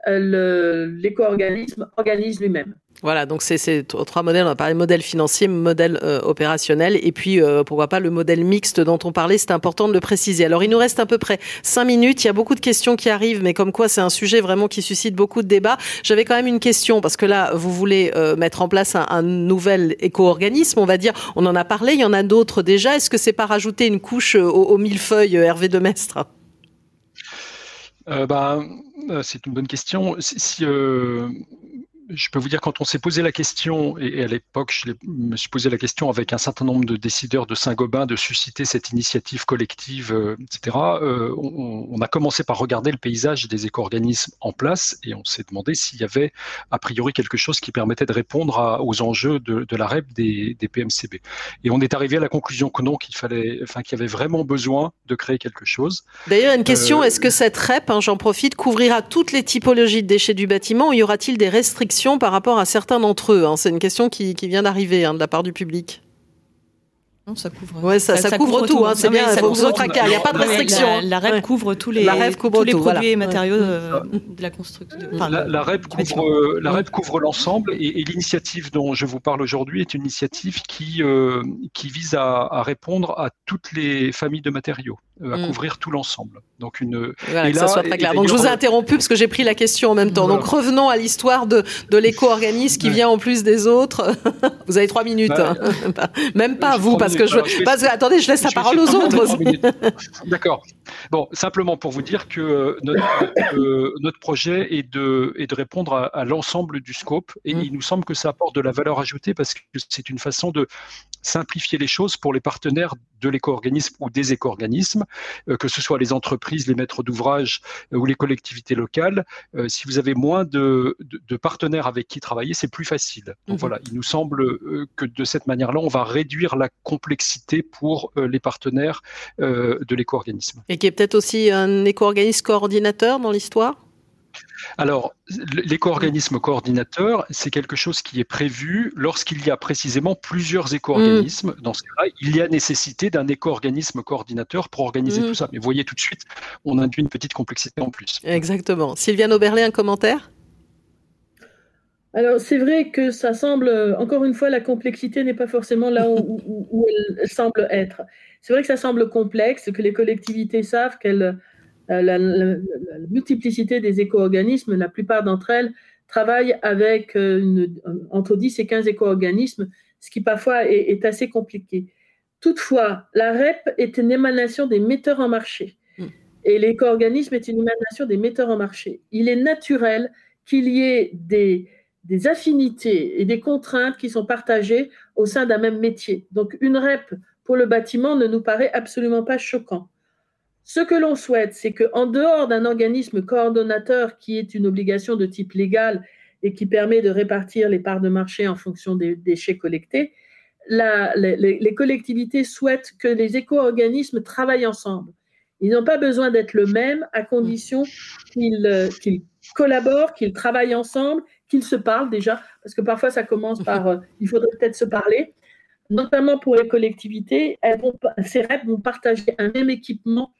l'éco-organisme organise lui-même. Voilà, donc c'est trois modèles. On a parlé modèle financier, modèle euh, opérationnel, et puis euh, pourquoi pas le modèle mixte dont on parlait. C'est important de le préciser. Alors il nous reste à peu près cinq minutes. Il y a beaucoup de questions qui arrivent, mais comme quoi c'est un sujet vraiment qui suscite beaucoup de débats. J'avais quand même une question parce que là vous voulez euh, mettre en place un, nouvel éco-organisme, on va dire. On en a parlé. Il y en a d'autres déjà. Est-ce que c'est pas rajouter une couche au, au millefeuille Hervé de Mestre bah, c'est une bonne question. Si, je peux vous dire, quand on s'est posé la question, et, à l'époque, je me suis posé la question avec un certain nombre de décideurs de Saint-Gobain de susciter cette initiative collective, euh, etc., euh, on, a commencé par regarder le paysage des éco-organismes en place et on s'est demandé s'il y avait a priori quelque chose qui permettait de répondre aux enjeux de, la REP des, PMCB. Et on est arrivé à la conclusion que non, qu'il fallait, enfin, qu'il y avait vraiment besoin de créer quelque chose. D'ailleurs, une question, euh, est-ce que cette REP, hein, j'en profite, couvrira toutes les typologies de déchets du bâtiment ou y aura-t-il des restrictions par rapport à certains d'entre eux hein. C'est une question qui, vient d'arriver hein, de la part du public. Non, ça couvre. Ouais, ça, couvre, tout. Hein, c'est bien. Il faut vous Il n'y a pas de restriction. La, REP couvre tous les, tous les produits et matériaux euh, de la construction. la, REP couvre, la REP couvre l'ensemble et, l'initiative dont je vous parle aujourd'hui est une initiative qui, euh, qui vise à, répondre à toutes les familles de matériaux, euh, à mm. couvrir tout l'ensemble. Donc une. Voilà, que ça soit très clair. Donc je vous ai interrompu parce que j'ai pris la question en même temps. Donc revenons à l'histoire de, de l'éco-organisme qui vient en plus des autres. [LAUGHS] vous avez trois minutes. Bah, hein. [LAUGHS] Même pas vous parce que je, attendez, je laisse la parole aux autres aussi. [LAUGHS] D'accord. Bon, simplement pour vous dire que euh, euh, notre, projet est de, est de répondre à, l'ensemble du scope et mm. il nous semble que ça apporte de la valeur ajoutée parce que c'est une façon de simplifier les choses pour les partenaires de l'éco-organisme ou des éco-organismes, euh, que ce soit les entreprises, les maîtres d'ouvrage ou les collectivités locales. si vous avez moins de, partenaires avec qui travailler, c'est plus facile. Donc mm-hmm. voilà, il nous semble que de cette manière-là, on va réduire la complexité pour les partenaires de l'éco-organisme. Et qui est peut-être aussi un éco-organisme coordinateur dans l'histoire? Alors, l'éco-organisme coordinateur, c'est quelque chose qui est prévu lorsqu'il y a précisément plusieurs éco-organismes. Mm. Dans ce cas-là, il y a nécessité d'un éco-organisme coordinateur pour organiser mm. tout ça. Mais vous voyez tout de suite, on induit une petite complexité en plus. Exactement. Sylviane Oberlé, un commentaire? Alors, c'est vrai que ça semble, encore une fois, la complexité n'est pas forcément là où, elle semble être. C'est vrai que ça semble complexe, que les collectivités savent qu'elle, euh, la, multiplicité des éco-organismes, la plupart d'entre elles travaillent avec euh, entre 10 et 15 éco-organismes, ce qui parfois est, est, assez compliqué. Toutefois, la REP est une émanation des metteurs en marché. Mm. Et l'éco-organisme est une émanation des metteurs en marché. Il est naturel qu'il y ait des, des affinités et des contraintes qui sont partagées au sein d'un même métier. Donc une REP pour le bâtiment ne nous paraît absolument pas choquant. Ce que l'on souhaite, c'est qu'en dehors d'un organisme coordonnateur qui est une obligation de type légal et qui permet de répartir les parts de marché en fonction des déchets collectés, les, collectivités souhaitent que les éco-organismes travaillent ensemble. Ils n'ont pas besoin d'être le même à condition qu'ils euh, collaborent, qu'ils travaillent ensemble, qu'ils se parlent déjà, parce que parfois ça commence par euh, il faudrait peut-être se parler. Notamment pour les collectivités, elles vont, ces REP vont partager un même équipement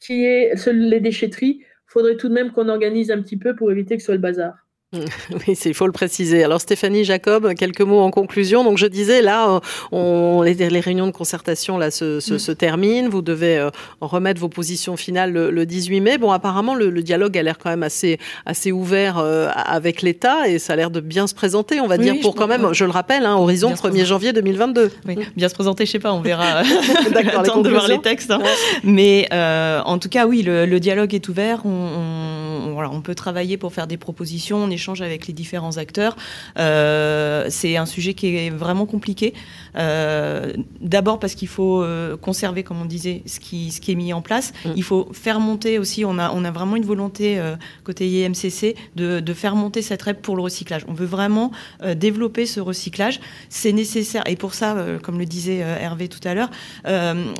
qui est les déchetteries. Faudrait tout de même qu'on organise un petit peu pour éviter que ce soit le bazar. [LAUGHS] Oui, il faut le préciser. Alors Stéphanie Jacob, quelques mots en conclusion. Donc je disais là, on, les, réunions de concertation là se, se, mm. terminent. Vous devez euh, remettre vos positions finales le, 18 mai. Bon, apparemment le, dialogue a l'air quand même assez assez ouvert euh, avec l'État et ça a l'air de bien se présenter. On va dire pour quand même, je le rappelle, hein, horizon 1er janvier 2022. Oui, bien se présenter, je sais pas, on verra. [LAUGHS] [LAUGHS] D'accord, attendre de voir les textes. Hein. Mais euh, en tout cas, oui, le, dialogue est ouvert. On, voilà, on peut travailler pour faire des propositions. On avec les différents acteurs. Euh, c'est un sujet qui est vraiment compliqué. Euh, d'abord parce qu'il faut euh, conserver, comme on disait, ce qui, ce qui est mis en place. Mm. Il faut faire monter aussi, on a, on a vraiment une volonté côté IMCC de, de, faire monter cette REP pour le recyclage. On veut vraiment développer ce recyclage. C'est nécessaire. Et pour ça, comme le disait Hervé tout à l'heure,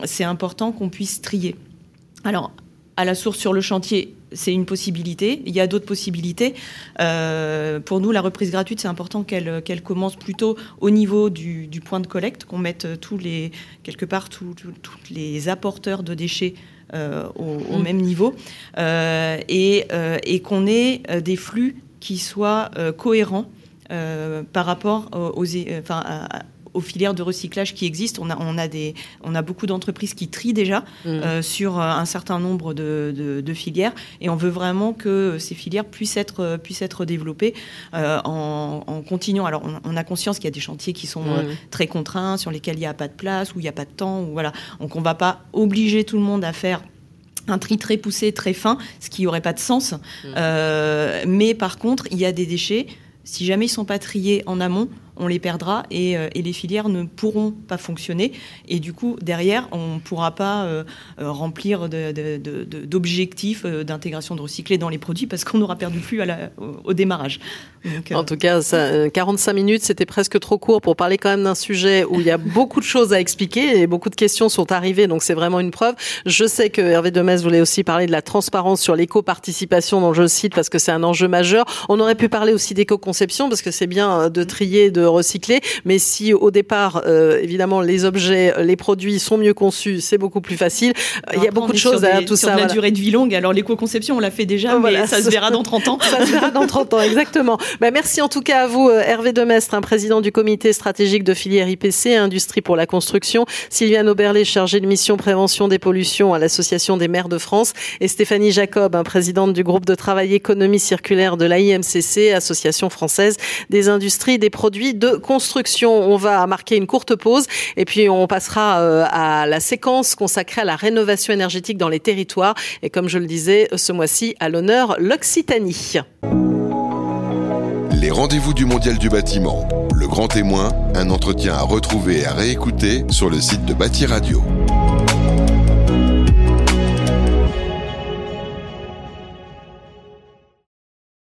c'est important qu'on puisse trier. Alors, à la source sur le chantier, c'est une possibilité. Il y a d'autres possibilités. Euh, pour nous, la reprise gratuite, c'est important qu'elle qu'elle commence plutôt au niveau du, point de collecte, qu'on mette tous les quelque part tous les apporteurs de déchets euh, au, mmh. même niveau euh, et, et qu'on ait des flux qui soient cohérents par rapport aux, enfin, aux filières de recyclage qui existent. On a, on a, des, on a beaucoup d'entreprises qui trient déjà mmh. euh, sur euh, un certain nombre de, de, filières et on veut vraiment que ces filières puissent être, euh, puissent être développées en, en, continuant. Alors, on, a conscience qu'il y a des chantiers qui sont mmh. très contraints, sur lesquels il n'y a pas de place, où il n'y a pas de temps. Ou voilà. Donc, on ne va pas obliger tout le monde à faire un tri très poussé, très fin, ce qui n'aurait pas de sens. Mmh. mais par contre, il y a des déchets, si jamais ils sont pas triés en amont, on les perdra euh, et, les filières ne pourront pas fonctionner. Et du coup, derrière, on ne pourra pas euh, euh, remplir d'objectifs d'intégration de recyclé dans les produits parce qu'on aura perdu plus à au, démarrage. en tout cas, ça, 45 minutes, c'était presque trop court pour parler quand même d'un sujet où il y a [LAUGHS] beaucoup de choses à expliquer et beaucoup de questions sont arrivées, donc c'est vraiment une preuve. Je sais que Hervé Demès voulait aussi parler de la transparence sur l'éco-participation dont je cite parce que c'est un enjeu majeur. On aurait pu parler aussi d'éco-conception parce que c'est bien de trier, de recycler. Mais si au départ, euh, évidemment, les objets, les produits sont mieux conçus, c'est beaucoup plus facile. il y a beaucoup de choses à tout sur ça. la durée de vie longue. Alors l'éco-conception, on l'a fait déjà, mais ça se verra dans 30 ans. [LAUGHS] ça se verra dans 30 ans, exactement. Bah, merci en tout cas à vous, euh, Hervé Demestre, un président du comité stratégique de filière IPC, Industrie pour la construction, Sylviane Oberlé, chargée de mission prévention des pollutions à l'Association des maires de France, et Stéphanie Jacob, un présidente du groupe de travail économie circulaire de l'AIMCC, Association française des industries des produits de construction. On va marquer une courte pause et puis on passera euh, à la séquence consacrée à la rénovation énergétique dans les territoires. Et comme je le disais, ce mois-ci, à l'honneur, l'Occitanie. Les rendez-vous du Mondial du bâtiment. Le grand témoin, un entretien à retrouver et à réécouter sur le site de Bâti Radio.